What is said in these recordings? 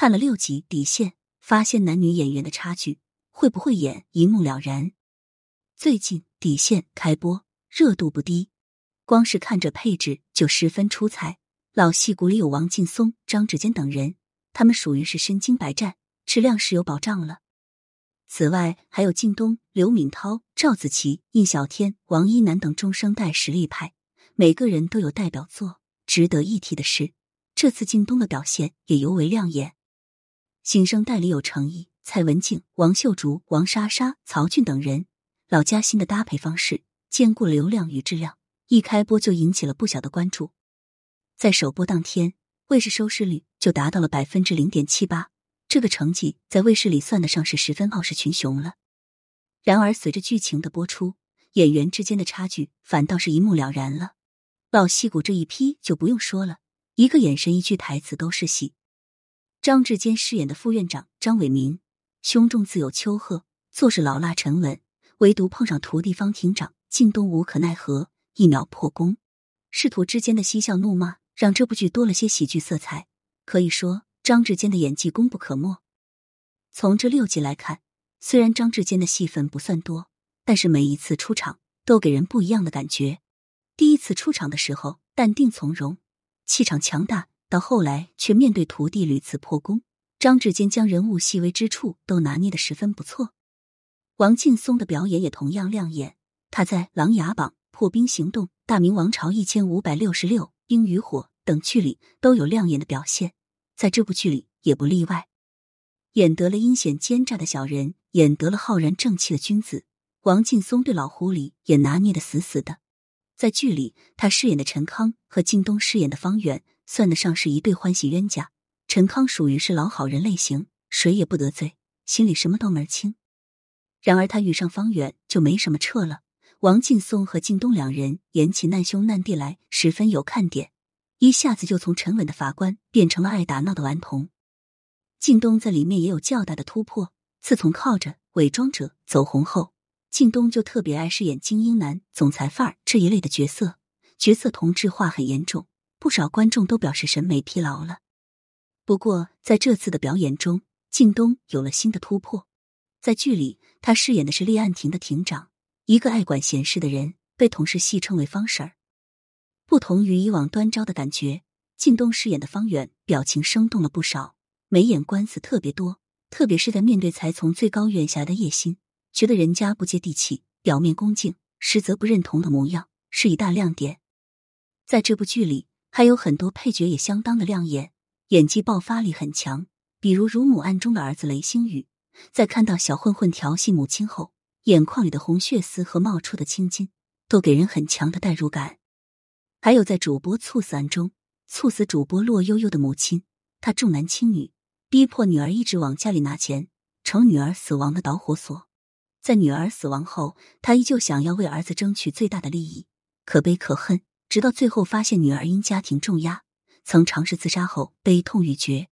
看了六集《底线》，发现男女演员的差距，会不会演一目了然。最近《底线》开播，热度不低，光是看着配置就十分出彩。老戏骨里有王劲松、张志坚等人，他们属于是身经百战，质量是有保障了。此外，还有靳东、刘敏涛、赵子琪、印小天、王一楠等中生代实力派，每个人都有代表作。值得一提的是，这次靳东的表现也尤为亮眼。新生代里有程毅、蔡文静、王秀竹、王莎莎、曹俊等人，老加新的搭配方式兼顾了流量与质量，一开播就引起了不小的关注。在首播当天，卫视收视率就达到了百分之零点七八。这个成绩在卫视里算得上是十分傲视群雄了。然而，随着剧情的播出，演员之间的差距反倒是一目了然了。老戏骨这一批就不用说了，一个眼神、一句台词都是戏。张志坚饰演的副院长张伟民，胸中自有丘壑，做事老辣沉稳，唯独碰上徒弟方庭长靳东无可奈何，一秒破功。师徒之间的嬉笑怒骂，让这部剧多了些喜剧色彩。可以说。张志坚的演技功不可没。从这六集来看，虽然张志坚的戏份不算多，但是每一次出场都给人不一样的感觉。第一次出场的时候，淡定从容，气场强大；到后来却面对徒弟屡次破功，张志坚将人物细微之处都拿捏的十分不错。王劲松的表演也同样亮眼，他在《琅琊榜》《破冰行动》《大明王朝一千五百六十六》《冰与火》等剧里都有亮眼的表现。在这部剧里也不例外，演得了阴险奸诈的小人，演得了浩然正气的君子。王劲松对老狐狸也拿捏的死死的。在剧里，他饰演的陈康和靳东饰演的方远，算得上是一对欢喜冤家。陈康属于是老好人类型，谁也不得罪，心里什么都门清。然而他遇上方远就没什么撤了。王劲松和靳东两人演起难兄难弟来，十分有看点。一下子就从沉稳的法官变成了爱打闹的顽童。靳东在里面也有较大的突破。自从靠着伪装者走红后，靳东就特别爱饰演精英男、总裁范儿这一类的角色，角色同质化很严重，不少观众都表示审美疲劳了。不过在这次的表演中，靳东有了新的突破。在剧里，他饰演的是立案庭的庭长，一个爱管闲事的人，被同事戏称为方婶儿。不同于以往端招的感觉，靳东饰演的方远表情生动了不少，眉眼官司特别多。特别是在面对才从最高院下来的叶心，觉得人家不接地气，表面恭敬，实则不认同的模样，是一大亮点。在这部剧里，还有很多配角也相当的亮眼，演技爆发力很强。比如乳母案中的儿子雷星宇，在看到小混混调戏母亲后，眼眶里的红血丝和冒出的青筋，都给人很强的代入感。还有在主播猝死案中，猝死主播洛悠悠的母亲，她重男轻女，逼迫女儿一直往家里拿钱，成女儿死亡的导火索。在女儿死亡后，他依旧想要为儿子争取最大的利益，可悲可恨。直到最后发现女儿因家庭重压，曾尝试自杀后悲痛欲绝。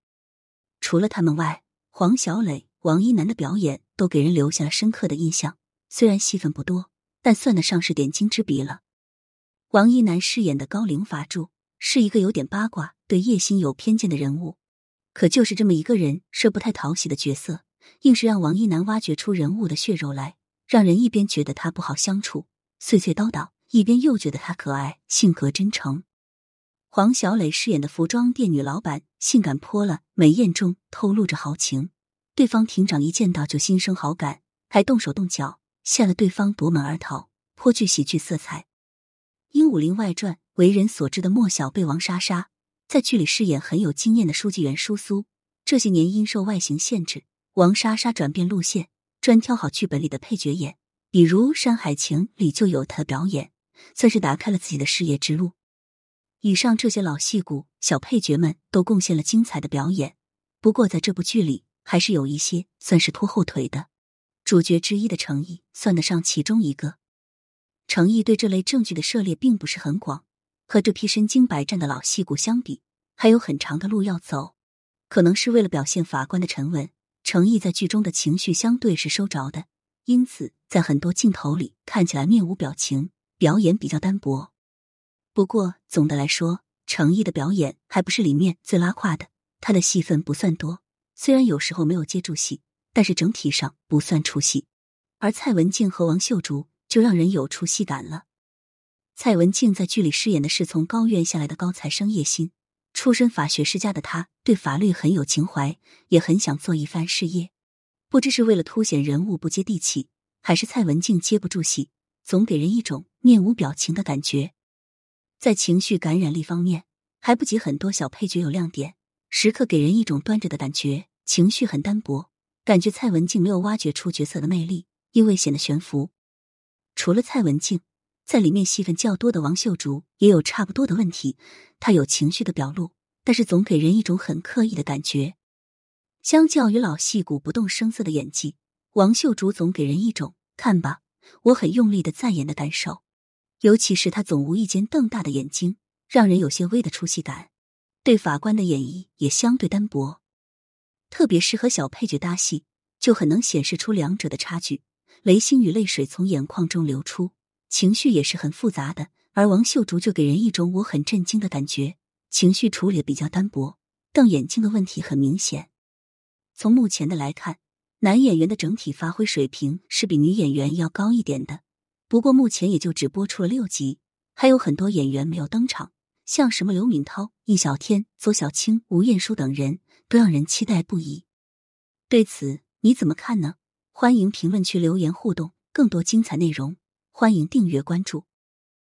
除了他们外，黄小磊、王一楠的表演都给人留下了深刻的印象。虽然戏份不多，但算得上是点睛之笔了。王一楠饰演的高龄法柱是一个有点八卦、对叶心有偏见的人物，可就是这么一个人设不太讨喜的角色，硬是让王一楠挖掘出人物的血肉来，让人一边觉得他不好相处、碎碎叨叨，一边又觉得他可爱、性格真诚。黄小磊饰演的服装店女老板，性感泼了，美艳中透露着豪情，对方庭长一见到就心生好感，还动手动脚吓得对方夺门而逃，颇具喜剧色彩。《鹦鹉林外传》为人所知的莫小贝王莎莎，在剧里饰演很有经验的书记员舒苏。这些年因受外形限制，王莎莎转变路线，专挑好剧本里的配角演。比如《山海情》里就有她的表演，算是打开了自己的事业之路。以上这些老戏骨、小配角们都贡献了精彩的表演。不过在这部剧里，还是有一些算是拖后腿的。主角之一的程毅算得上其中一个。程毅对这类证据的涉猎并不是很广，和这批身经百战的老戏骨相比，还有很长的路要走。可能是为了表现法官的沉稳，程毅在剧中的情绪相对是收着的，因此在很多镜头里看起来面无表情，表演比较单薄。不过总的来说，程毅的表演还不是里面最拉胯的，他的戏份不算多，虽然有时候没有接住戏，但是整体上不算出戏。而蔡文静和王秀竹就让人有出戏感了。蔡文静在剧里饰演的是从高院下来的高材生叶欣，出身法学世家的她对法律很有情怀，也很想做一番事业。不知是为了凸显人物不接地气，还是蔡文静接不住戏，总给人一种面无表情的感觉。在情绪感染力方面，还不及很多小配角有亮点，时刻给人一种端着的感觉，情绪很单薄，感觉蔡文静没有挖掘出角色的魅力，因为显得悬浮。除了蔡文静，在里面戏份较多的王秀竹也有差不多的问题，她有情绪的表露，但是总给人一种很刻意的感觉。相较于老戏骨不动声色的演技，王秀竹总给人一种看吧，我很用力的在演的感受。尤其是他总无意间瞪大的眼睛，让人有些微的出戏感。对法官的演绎也相对单薄，特别是和小配角搭戏，就很能显示出两者的差距。雷星宇泪水从眼眶中流出，情绪也是很复杂的，而王秀竹就给人一种我很震惊的感觉，情绪处理的比较单薄，瞪眼睛的问题很明显。从目前的来看，男演员的整体发挥水平是比女演员要高一点的。不过目前也就只播出了六集，还有很多演员没有登场，像什么刘敏涛、易小天、左小青、吴彦姝等人，都让人期待不已。对此你怎么看呢？欢迎评论区留言互动，更多精彩内容，欢迎订阅关注。